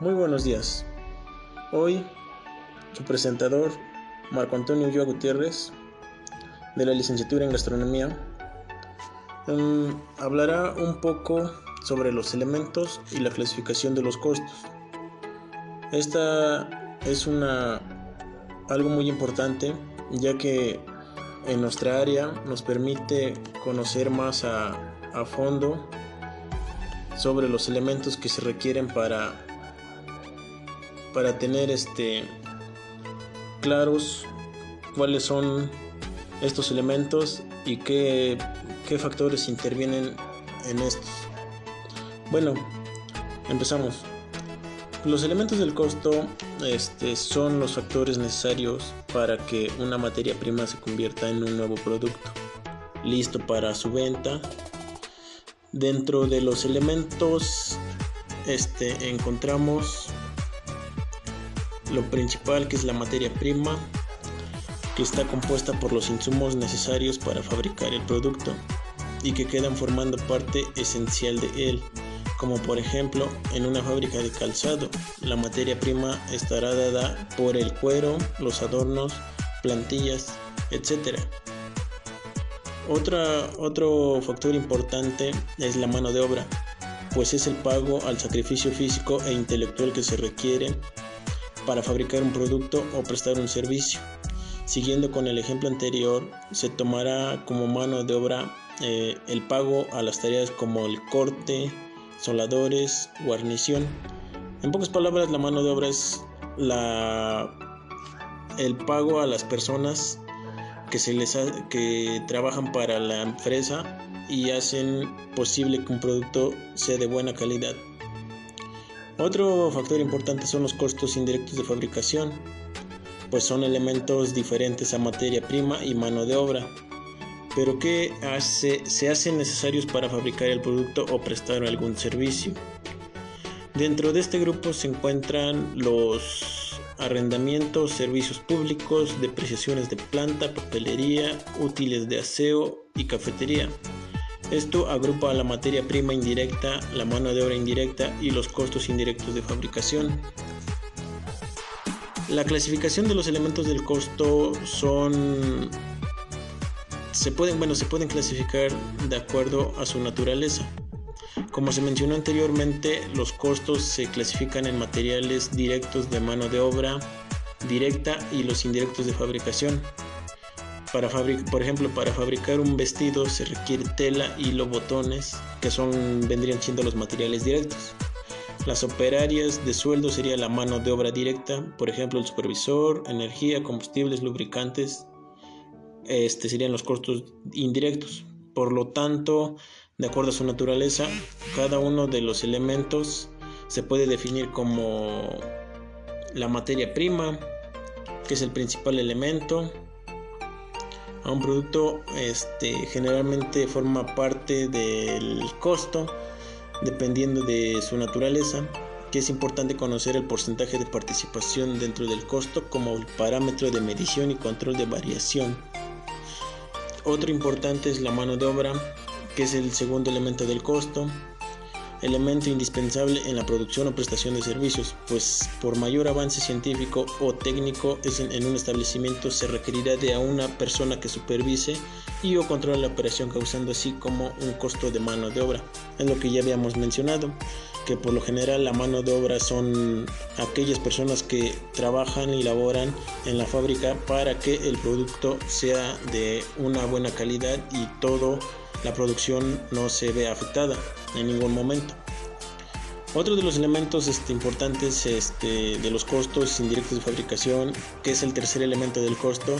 Muy buenos días. Hoy su presentador, Marco Antonio Ulloa Gutiérrez, de la licenciatura en gastronomía, em, hablará un poco sobre los elementos y la clasificación de los costos. Esta es una algo muy importante ya que en nuestra área nos permite conocer más a, a fondo sobre los elementos que se requieren para para tener este claros cuáles son estos elementos y qué, qué factores intervienen en estos. Bueno, empezamos. Los elementos del costo este, son los factores necesarios para que una materia prima se convierta en un nuevo producto, listo para su venta. Dentro de los elementos este, encontramos lo principal que es la materia prima, que está compuesta por los insumos necesarios para fabricar el producto y que quedan formando parte esencial de él, como por ejemplo en una fábrica de calzado, la materia prima estará dada por el cuero, los adornos, plantillas, etc. Otra, otro factor importante es la mano de obra, pues es el pago al sacrificio físico e intelectual que se requiere para fabricar un producto o prestar un servicio. Siguiendo con el ejemplo anterior, se tomará como mano de obra eh, el pago a las tareas como el corte, soldadores, guarnición. En pocas palabras, la mano de obra es la, el pago a las personas que, se les que trabajan para la empresa y hacen posible que un producto sea de buena calidad. Otro factor importante son los costos indirectos de fabricación, pues son elementos diferentes a materia prima y mano de obra, pero que se hacen necesarios para fabricar el producto o prestar algún servicio. Dentro de este grupo se encuentran los arrendamientos, servicios públicos, depreciaciones de planta, papelería, útiles de aseo y cafetería. Esto agrupa la materia prima indirecta, la mano de obra indirecta y los costos indirectos de fabricación. La clasificación de los elementos del costo son se pueden, bueno, se pueden clasificar de acuerdo a su naturaleza. Como se mencionó anteriormente, los costos se clasifican en materiales directos de mano de obra directa y los indirectos de fabricación. Para por ejemplo, para fabricar un vestido se requiere tela, hilo, botones, que son vendrían siendo los materiales directos. Las operarias de sueldo sería la mano de obra directa, por ejemplo, el supervisor, energía, combustibles, lubricantes. Este serían los costos indirectos. Por lo tanto, de acuerdo a su naturaleza, cada uno de los elementos se puede definir como la materia prima, que es el principal elemento, a un producto este, generalmente forma parte del costo dependiendo de su naturaleza que es importante conocer el porcentaje de participación dentro del costo como parámetro de medición y control de variación. Otro importante es la mano de obra, que es el segundo elemento del costo elemento indispensable en la producción o prestación de servicios, pues por mayor avance científico o técnico en un establecimiento se requerirá de a una persona que supervise y o controle la operación causando así como un costo de mano de obra. Es lo que ya habíamos mencionado, que por lo general la mano de obra son aquellas personas que trabajan y laboran en la fábrica para que el producto sea de una buena calidad y todo la producción no se ve afectada en ningún momento. Otro de los elementos este, importantes este, de los costos indirectos de fabricación, que es el tercer elemento del costo,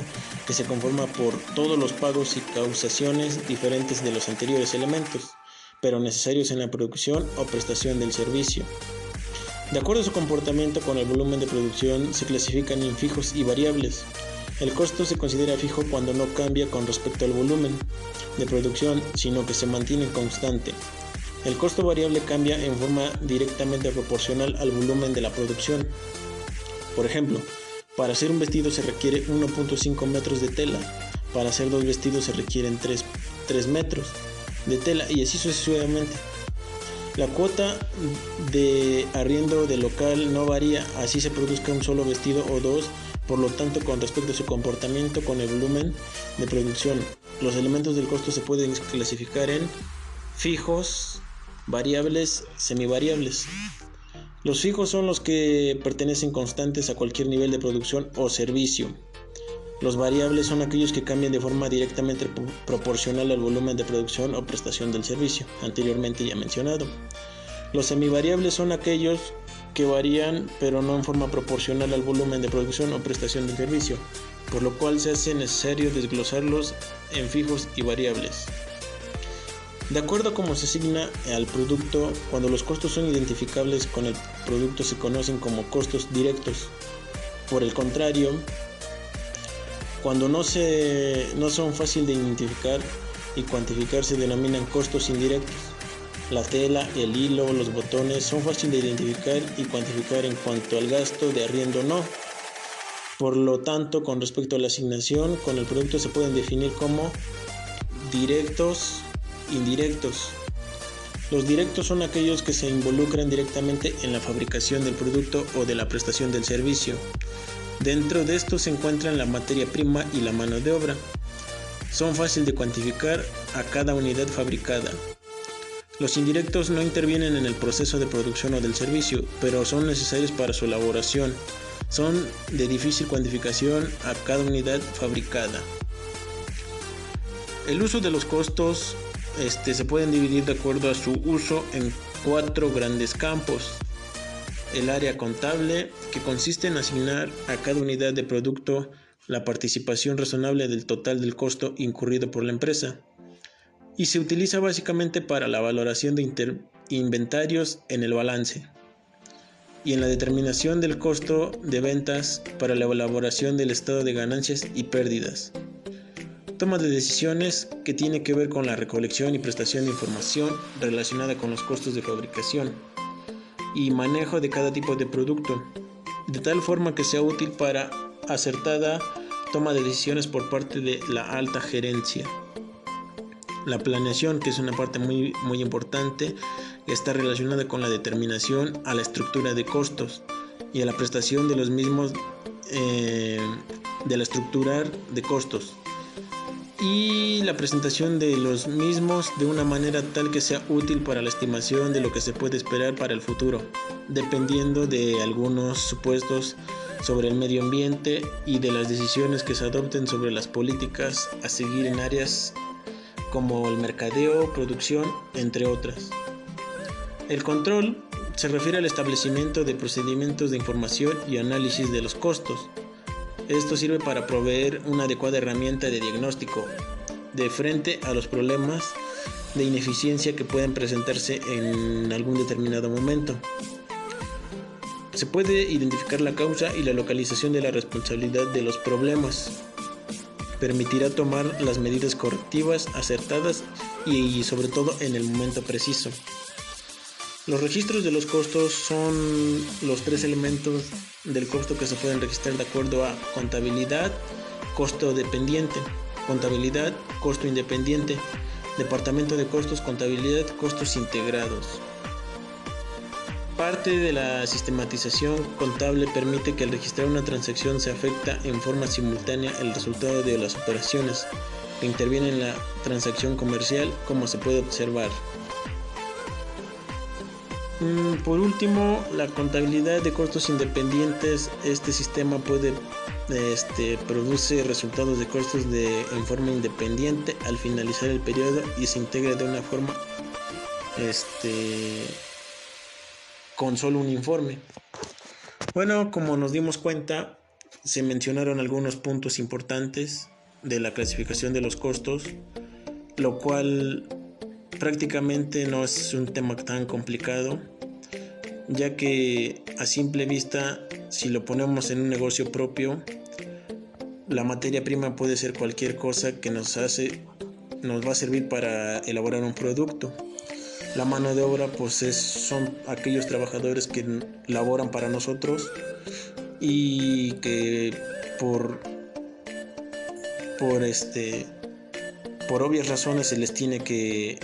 que se conforma por todos los pagos y causaciones diferentes de los anteriores elementos, pero necesarios en la producción o prestación del servicio. De acuerdo a su comportamiento con el volumen de producción, se clasifican en fijos y variables. El costo se considera fijo cuando no cambia con respecto al volumen de producción, sino que se mantiene constante. El costo variable cambia en forma directamente proporcional al volumen de la producción. Por ejemplo, para hacer un vestido se requiere 1.5 metros de tela, para hacer dos vestidos se requieren 3, 3 metros de tela y así sucesivamente. La cuota de arriendo de local no varía, así se produzca un solo vestido o dos, por lo tanto con respecto a su comportamiento con el volumen de producción. Los elementos del costo se pueden clasificar en fijos, variables, semivariables. Los fijos son los que pertenecen constantes a cualquier nivel de producción o servicio. Los variables son aquellos que cambian de forma directamente proporcional al volumen de producción o prestación del servicio, anteriormente ya mencionado. Los semivariables son aquellos que varían pero no en forma proporcional al volumen de producción o prestación del servicio, por lo cual se hace necesario desglosarlos en fijos y variables. De acuerdo a cómo se asigna al producto, cuando los costos son identificables con el producto se conocen como costos directos. Por el contrario, cuando no, se, no son fáciles de identificar y cuantificar se denominan costos indirectos. La tela, el hilo, los botones son fáciles de identificar y cuantificar en cuanto al gasto de arriendo no. Por lo tanto, con respecto a la asignación, con el producto se pueden definir como directos, indirectos. Los directos son aquellos que se involucran directamente en la fabricación del producto o de la prestación del servicio. Dentro de estos se encuentran la materia prima y la mano de obra. Son fáciles de cuantificar a cada unidad fabricada. Los indirectos no intervienen en el proceso de producción o del servicio, pero son necesarios para su elaboración. Son de difícil cuantificación a cada unidad fabricada. El uso de los costos este, se pueden dividir de acuerdo a su uso en cuatro grandes campos. El área contable, que consiste en asignar a cada unidad de producto la participación razonable del total del costo incurrido por la empresa. Y se utiliza básicamente para la valoración de inventarios en el balance y en la determinación del costo de ventas para la elaboración del estado de ganancias y pérdidas toma de decisiones que tiene que ver con la recolección y prestación de información relacionada con los costos de fabricación y manejo de cada tipo de producto, de tal forma que sea útil para acertada toma de decisiones por parte de la alta gerencia. La planeación, que es una parte muy, muy importante, está relacionada con la determinación a la estructura de costos y a la prestación de los mismos eh, de la estructura de costos y la presentación de los mismos de una manera tal que sea útil para la estimación de lo que se puede esperar para el futuro, dependiendo de algunos supuestos sobre el medio ambiente y de las decisiones que se adopten sobre las políticas a seguir en áreas como el mercadeo, producción, entre otras. El control se refiere al establecimiento de procedimientos de información y análisis de los costos, esto sirve para proveer una adecuada herramienta de diagnóstico de frente a los problemas de ineficiencia que pueden presentarse en algún determinado momento. Se puede identificar la causa y la localización de la responsabilidad de los problemas. Permitirá tomar las medidas correctivas acertadas y sobre todo en el momento preciso. Los registros de los costos son los tres elementos del costo que se pueden registrar de acuerdo a contabilidad, costo dependiente, contabilidad, costo independiente, departamento de costos, contabilidad, costos integrados. Parte de la sistematización contable permite que al registrar una transacción se afecta en forma simultánea el resultado de las operaciones que intervienen en la transacción comercial, como se puede observar. Mm, por último, la contabilidad de costos independientes. Este sistema puede este, produce resultados de costos de, en forma independiente al finalizar el periodo y se integra de una forma este, con solo un informe. Bueno, como nos dimos cuenta, se mencionaron algunos puntos importantes de la clasificación de los costos, lo cual prácticamente no es un tema tan complicado, ya que a simple vista, si lo ponemos en un negocio propio, la materia prima puede ser cualquier cosa que nos hace nos va a servir para elaborar un producto. La mano de obra pues son aquellos trabajadores que laboran para nosotros y que por por este por obvias razones se les tiene que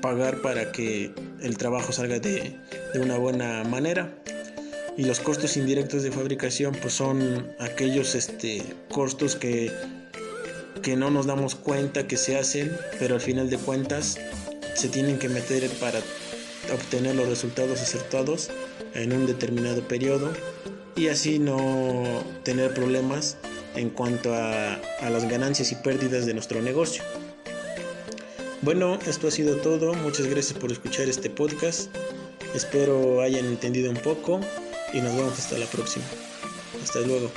pagar para que el trabajo salga de, de una buena manera. Y los costos indirectos de fabricación pues son aquellos este, costos que, que no nos damos cuenta que se hacen, pero al final de cuentas se tienen que meter para obtener los resultados acertados en un determinado periodo y así no tener problemas en cuanto a, a las ganancias y pérdidas de nuestro negocio. Bueno, esto ha sido todo. Muchas gracias por escuchar este podcast. Espero hayan entendido un poco y nos vemos hasta la próxima. Hasta luego.